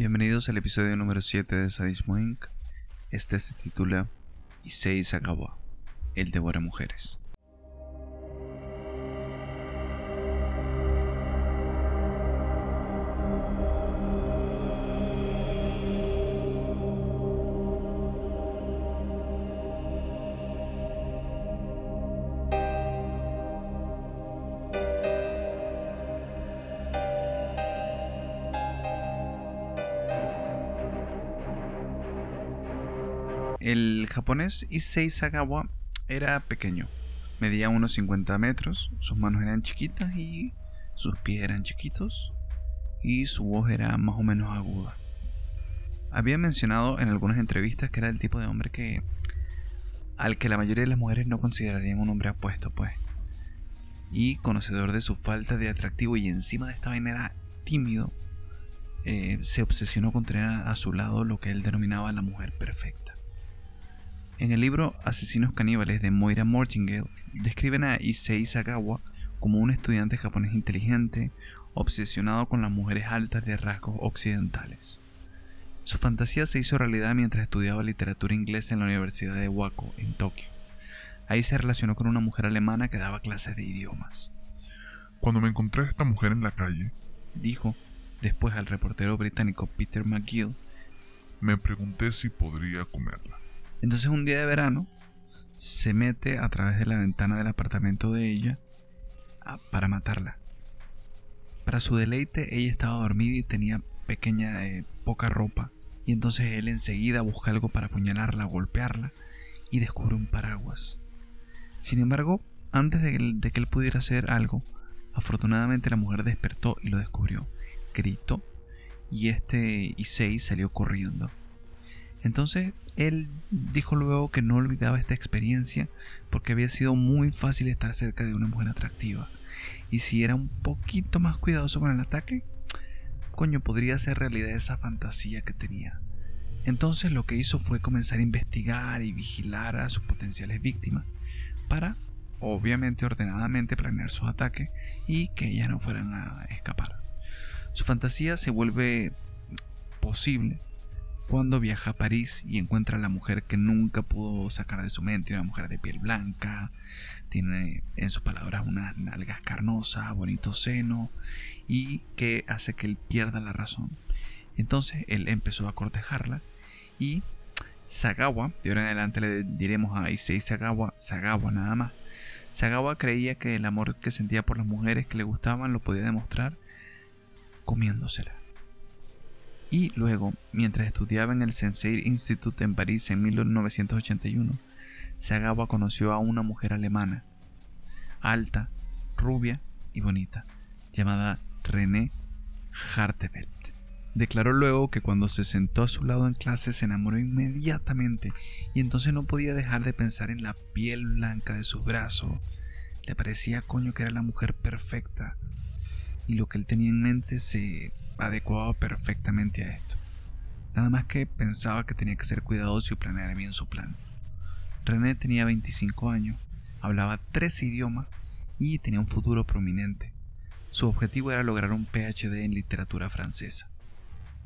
Bienvenidos al episodio número 7 de Sadismo Inc. Este se titula Issei Sagawa, el devora mujeres. El japonés Issei Sagawa era pequeño, medía unos 50 metros, sus manos eran chiquitas y sus pies eran chiquitos y su voz era más o menos aguda. Había mencionado en algunas entrevistas que era el tipo de hombre que al que la mayoría de las mujeres no considerarían un hombre apuesto, pues. Y conocedor de su falta de atractivo y encima de esta manera tímido, eh, se obsesionó con tener a su lado lo que él denominaba la mujer perfecta. En el libro Asesinos caníbales de Moira Mortingale, describen a Issei Sagawa como un estudiante japonés inteligente, obsesionado con las mujeres altas de rasgos occidentales. Su fantasía se hizo realidad mientras estudiaba literatura inglesa en la Universidad de Wako, en Tokio. Ahí se relacionó con una mujer alemana que daba clases de idiomas. Cuando me encontré a esta mujer en la calle, dijo después al reportero británico Peter McGill, me pregunté si podría comerla. Entonces un día de verano se mete a través de la ventana del apartamento de ella para matarla. Para su deleite ella estaba dormida y tenía pequeña eh, poca ropa y entonces él enseguida busca algo para apuñalarla, golpearla y descubre un paraguas. Sin embargo, antes de, que él pudiera hacer algo, afortunadamente la mujer despertó y lo descubrió, gritó y este Issei salió corriendo. Entonces él dijo luego que no olvidaba esta experiencia porque había sido muy fácil estar cerca de una mujer atractiva. Y si era un poquito más cuidadoso con el ataque, coño, podría ser realidad esa fantasía que tenía. Entonces lo que hizo fue comenzar a investigar y vigilar a sus potenciales víctimas para, obviamente ordenadamente, planear sus ataques y que ellas no fueran a escapar. Su fantasía se vuelve posible cuando viaja a París y encuentra a la mujer que nunca pudo sacar de su mente, una mujer de piel blanca, tiene en sus palabras unas nalgas carnosas, bonito seno y que hace que él pierda la razón. Entonces él empezó a cortejarla y Sagawa, de ahora en adelante le diremos a Issei Sagawa, Sagawa nada más. Sagawa creía que el amor que sentía por las mujeres que le gustaban lo podía demostrar comiéndosela. Y luego, mientras estudiaba en el Sensei Institute en París en 1981, Sagawa conoció a una mujer alemana, alta, rubia y bonita, llamada René Hartevelt. Declaró luego que cuando se sentó a su lado en clase se enamoró inmediatamente y entonces no podía dejar de pensar en la piel blanca de sus brazos. Le parecía coño que era la mujer perfecta y lo que él tenía en mente se adecuaba perfectamente a esto. Nada más que pensaba que tenía que ser cuidadoso y planear bien su plan. René tenía 25 años, hablaba tres idiomas y tenía un futuro prominente. Su objetivo era lograr un PhD en literatura francesa.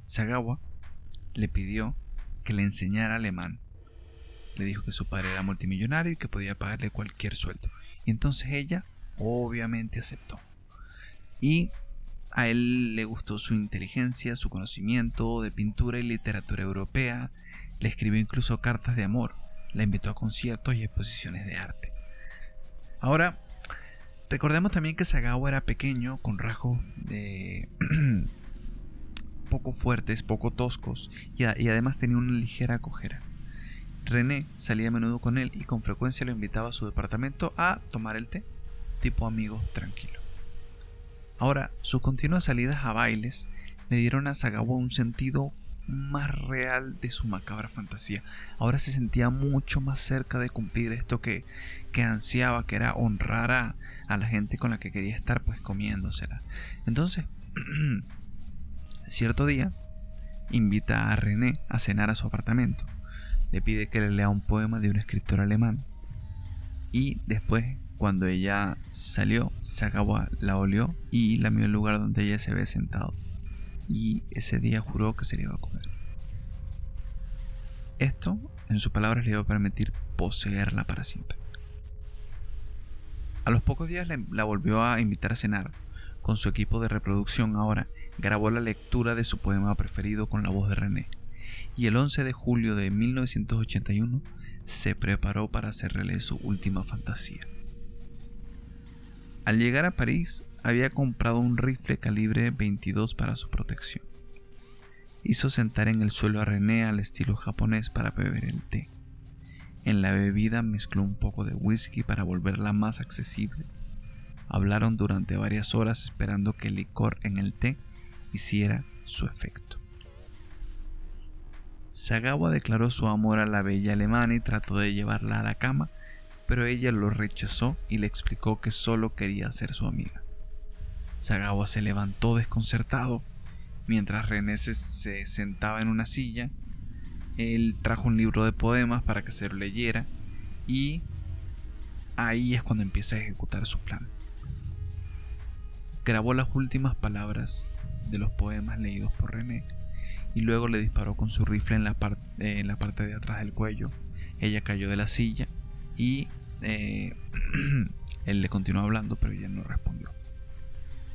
Sagawa le pidió que le enseñara alemán. Le dijo que su padre era multimillonario y que podía pagarle cualquier sueldo. Y entonces ella obviamente aceptó. Y a él le gustó su inteligencia, su conocimiento de pintura y literatura europea, le escribió incluso cartas de amor, la invitó a conciertos y exposiciones de arte. Ahora, recordemos también que Sagawa era pequeño, con rasgos de poco fuertes, poco toscos, y, y además tenía una ligera cojera. René salía a menudo con él y con frecuencia lo invitaba a su departamento a tomar el té, tipo amigo tranquilo. Ahora, sus continuas salidas a bailes le dieron a Sagawa un sentido más real de su macabra fantasía. Ahora se sentía mucho más cerca de cumplir esto que, que ansiaba, que era honrar a, a, la gente con la que quería estar, pues comiéndosela. Entonces, cierto día, invita a René a cenar a su apartamento. Le pide que le lea un poema de un escritor alemán. Y después cuando ella salió, Sagawa la olió y lamió el lugar donde ella se había sentado. y ese día juró que se le iba a comer. Esto, en sus palabras, le iba a permitir poseerla para siempre. A los pocos días la volvió a invitar a cenar. Con su equipo de reproducción ahora, grabó la lectura de su poema preferido con la voz de René. Y el 11 de julio de 1981 se preparó para hacerle su última fantasía. Al llegar a París, había comprado un rifle calibre 22 para su protección. Hizo sentar en el suelo a René al estilo japonés para beber el té. En la bebida mezcló un poco de whisky para volverla más accesible. Hablaron durante varias horas esperando que el licor en el té hiciera su efecto. Sagawa declaró su amor a la bella alemana y trató de llevarla a la cama, pero ella lo rechazó y le explicó que solo quería ser su amiga. Sagawa se levantó desconcertado mientras René se, sentaba en una silla. Él trajo un libro de poemas para que se lo leyera y ahí es cuando empieza a ejecutar su plan. Grabó las últimas palabras de los poemas leídos por René y luego le disparó con su rifle en la, en la parte de atrás del cuello. Ella cayó de la silla y eh, él le continuó hablando, pero ella no respondió.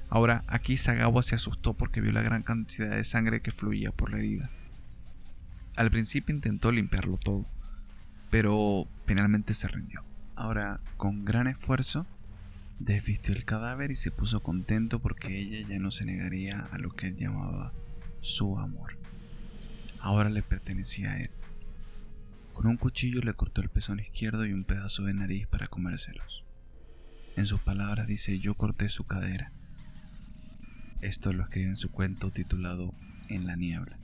Ahora, aquí Sagawa se asustó porque vio la gran cantidad de sangre que fluía por la herida. Al principio intentó limpiarlo todo, pero finalmente se rindió. Ahora, con gran esfuerzo, desvistió el cadáver y se puso contento porque ella ya no se negaría a lo que él llamaba su amor. Ahora le pertenecía a él. Con un cuchillo le cortó el pezón izquierdo y un pedazo de nariz para comérselos. En sus palabras dice yo corté su cadera. Esto lo escribe en su cuento titulado En la niebla.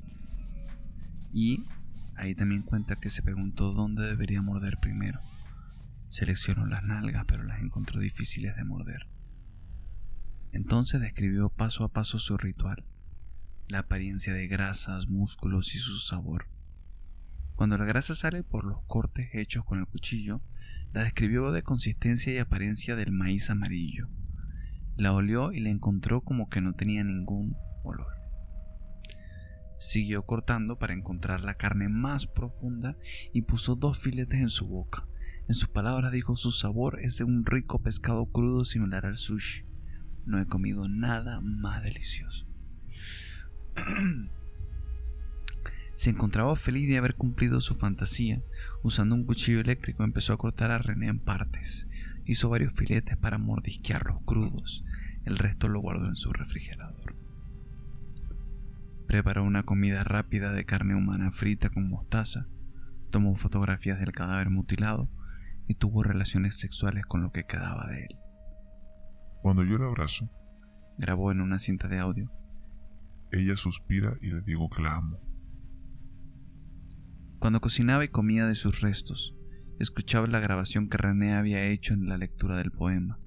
Y ahí también cuenta que se preguntó dónde debería morder primero. Seleccionó las nalgas pero las encontró difíciles de morder. Entonces describió paso a paso su ritual, la apariencia de grasas, músculos y su sabor. Cuando la grasa sale por los cortes hechos con el cuchillo, la describió de consistencia y apariencia del maíz amarillo. La olió y la encontró como que no tenía ningún olor. Siguió cortando para encontrar la carne más profunda y puso dos filetes en su boca. En sus palabras dijo su sabor es de un rico pescado crudo similar al sushi. No he comido nada más delicioso. Se encontraba feliz de haber cumplido su fantasía. Usando un cuchillo eléctrico empezó a cortar a René en partes. Hizo varios filetes para mordisquearlos crudos. El resto lo guardó en su refrigerador. Preparó una comida rápida de carne humana frita con mostaza. Tomó fotografías del cadáver mutilado y tuvo relaciones sexuales con lo que quedaba de él. Cuando yo le abrazo, grabó en una cinta de audio. Ella suspira y le digo que la amo. Cuando cocinaba y comía de sus restos, escuchaba la grabación que René había hecho en la lectura del poema,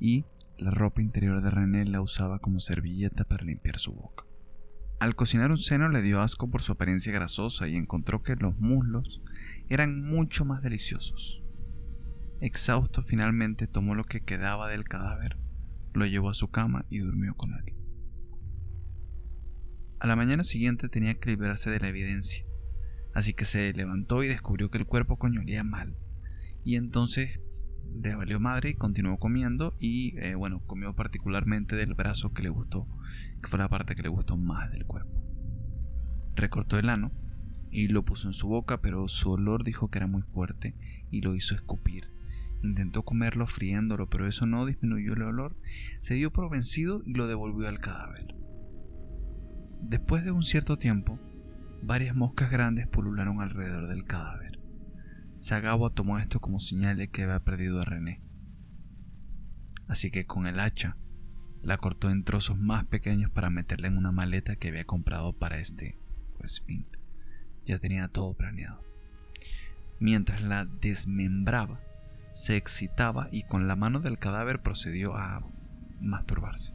y la ropa interior de René la usaba como servilleta para limpiar su boca. Al cocinar un seno le dio asco por su apariencia grasosa y encontró que los muslos eran mucho más deliciosos. Exhausto finalmente tomó lo que quedaba del cadáver, lo llevó a su cama y durmió con él. A la mañana siguiente tenía que librarse de la evidencia, Así que se levantó y descubrió que el cuerpo coño mal. Y entonces le valió madre y continuó comiendo y eh, bueno, comió particularmente del brazo que le gustó, que fue la parte que le gustó más del cuerpo. Recortó el ano y lo puso en su boca, pero su olor dijo que era muy fuerte y lo hizo escupir. Intentó comerlo friéndolo, pero eso no disminuyó el olor. Se dio por vencido y lo devolvió al cadáver. Después de un cierto tiempo, Varias moscas grandes pulularon alrededor del cadáver. Sagawa tomó esto como señal de que había perdido a René. Así que con el hacha la cortó en trozos más pequeños para meterla en una maleta que había comprado para este pues fin. Ya tenía todo planeado. Mientras la desmembraba, se excitaba y con la mano del cadáver procedió a masturbarse.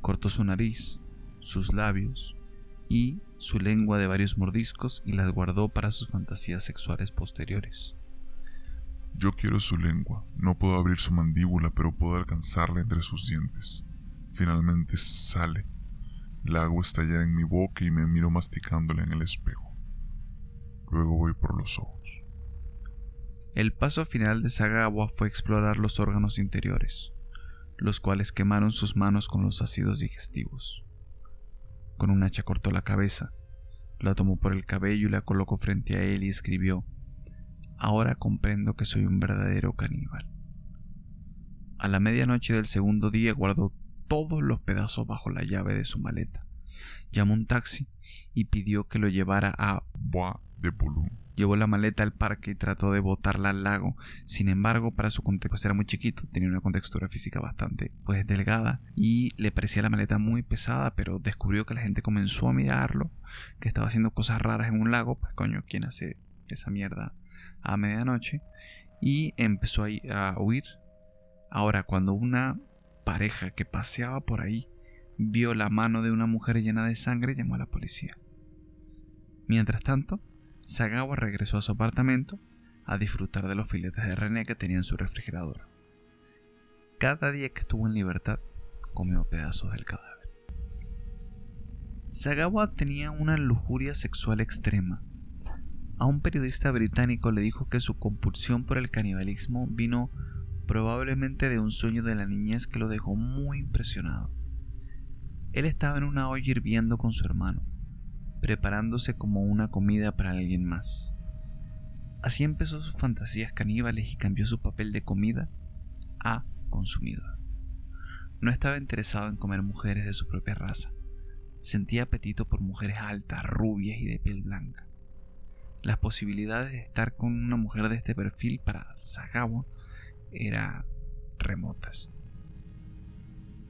Cortó su nariz, sus labios, y su lengua de varios mordiscos y las guardó para sus fantasías sexuales posteriores. Yo quiero su lengua, no puedo abrir su mandíbula, pero puedo alcanzarla entre sus dientes. Finalmente sale. La agua estalla en mi boca y me miro masticándola en el espejo. Luego voy por los ojos. El paso final de Sagawa fue explorar los órganos interiores, los cuales quemaron sus manos con los ácidos digestivos. Con un hacha cortó la cabeza, la tomó por el cabello y la colocó frente a él y escribió, Ahora comprendo que soy un verdadero caníbal. A la medianoche del segundo día guardó todos los pedazos bajo la llave de su maleta. Llamó un taxi y pidió que lo llevara a Bois de Boulogne. Llevó la maleta al parque y trató de botarla al lago. Sin embargo, para su contexto era muy chiquito, tenía una contextura física bastante pues delgada y le parecía la maleta muy pesada, pero descubrió que la gente comenzó a mirarlo, que estaba haciendo cosas raras en un lago, pues coño, ¿quién hace esa mierda a medianoche? Y empezó a huir Ahora, cuando una pareja que paseaba por ahí vio la mano de una mujer llena de sangre, llamó a la policía. Mientras tanto, Sagawa regresó a su apartamento a disfrutar de los filetes de René que tenía en su refrigerador. Cada día que estuvo en libertad, comió pedazos del cadáver. Sagawa tenía una lujuria sexual extrema. A un periodista británico le dijo que su compulsión por el canibalismo vino probablemente de un sueño de la niñez que lo dejó muy impresionado. Él estaba en una olla hirviendo con su hermano, preparándose como una comida para alguien más. Así empezó sus fantasías caníbales y cambió su papel de comida a consumidor. No estaba interesado en comer mujeres de su propia raza. Sentía apetito por mujeres altas, rubias y de piel blanca. Las posibilidades de estar con una mujer de este perfil para Sagawa eran remotas.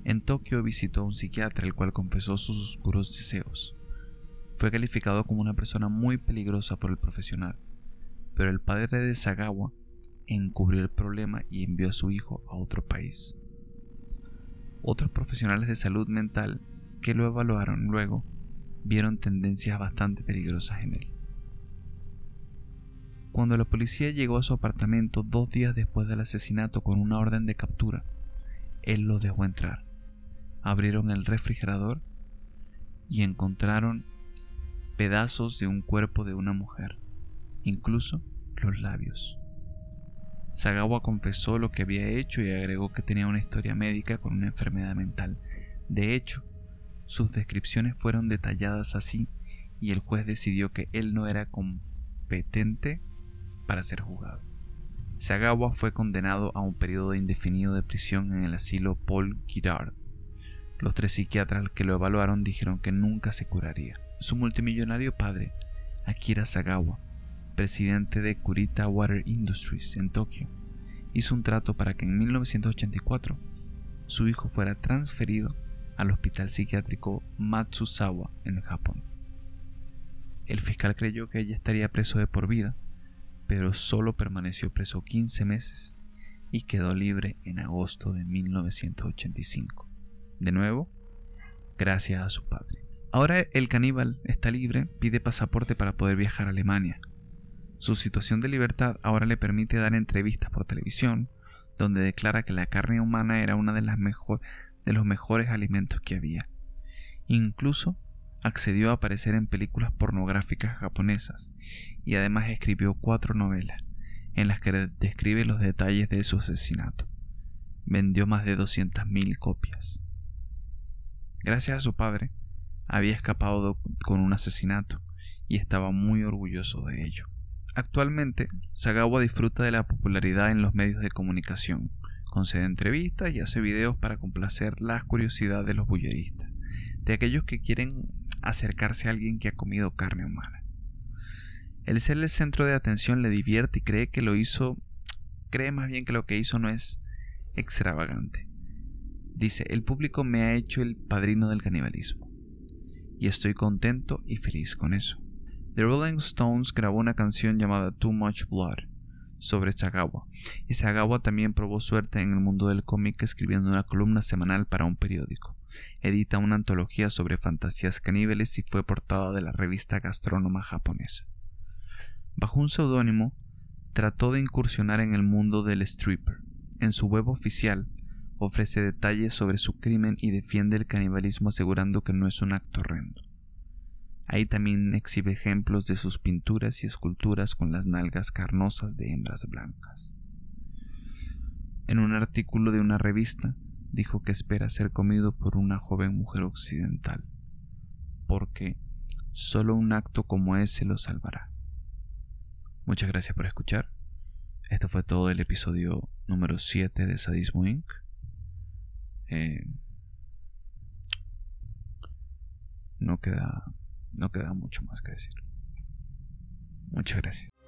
En Tokio visitó a un psiquiatra el cual confesó sus oscuros deseos. Fue calificado como una persona muy peligrosa por el profesional, pero el padre de Sagawa encubrió el problema y envió a su hijo a otro país. Otros profesionales de salud mental que lo evaluaron luego vieron tendencias bastante peligrosas en él. Cuando la policía llegó a su apartamento dos días después del asesinato con una orden de captura, él lo dejó entrar. Abrieron el refrigerador y encontraron pedazos de un cuerpo de una mujer, incluso los labios. Sagawa confesó lo que había hecho y agregó que tenía una historia médica con una enfermedad mental. De hecho, sus descripciones fueron detalladas así y el juez decidió que él no era competente para ser juzgado. Sagawa fue condenado a un periodo indefinido de prisión en el asilo Paul Girard. Los tres psiquiatras que lo evaluaron dijeron que nunca se curaría. Su multimillonario padre, Akira Sagawa, presidente de Kurita Water Industries en Tokio, hizo un trato para que en 1984 su hijo fuera transferido al hospital psiquiátrico Matsusawa en Japón. El fiscal creyó que ella estaría preso de por vida pero solo permaneció preso 15 meses y quedó libre en agosto de 1985. De nuevo, gracias a su padre. Ahora el caníbal está libre, pide pasaporte para poder viajar a Alemania. Su situación de libertad ahora le permite dar entrevistas por televisión, donde declara que la carne humana era uno de, de los mejores alimentos que había. Incluso accedió a aparecer en películas pornográficas japonesas y además escribió cuatro novelas en las que describe los detalles de su asesinato. Vendió más de 200.000 copias. Gracias a su padre, había escapado con un asesinato y estaba muy orgulloso de ello. Actualmente, Sagawa disfruta de la popularidad en los medios de comunicación, concede entrevistas y hace videos para complacer las curiosidades de los bulleristas, de aquellos que quieren acercarse a alguien que ha comido carne humana. El ser el centro de atención le divierte y cree que lo hizo, cree más bien que lo que hizo no es extravagante. Dice, el público me ha hecho el padrino del canibalismo. Y estoy contento y feliz con eso. The Rolling Stones grabó una canción llamada Too Much Blood sobre Sagawa, y Sagawa también probó suerte en el mundo del cómic escribiendo una columna semanal para un periódico edita una antología sobre fantasías caníbales y fue portada de la revista gastrónoma japonesa. Bajo un seudónimo, trató de incursionar en el mundo del stripper. En su web oficial, ofrece detalles sobre su crimen y defiende el canibalismo asegurando que no es un acto horrendo. Ahí también exhibe ejemplos de sus pinturas y esculturas con las nalgas carnosas de hembras blancas. En un artículo de una revista dijo que espera ser comido por una joven mujer occidental, porque solo un acto como ese lo salvará. Muchas gracias por escuchar. Esto fue todo el episodio número 7 de Sadismo Inc. Eh, no queda no queda mucho más que decir. Muchas gracias.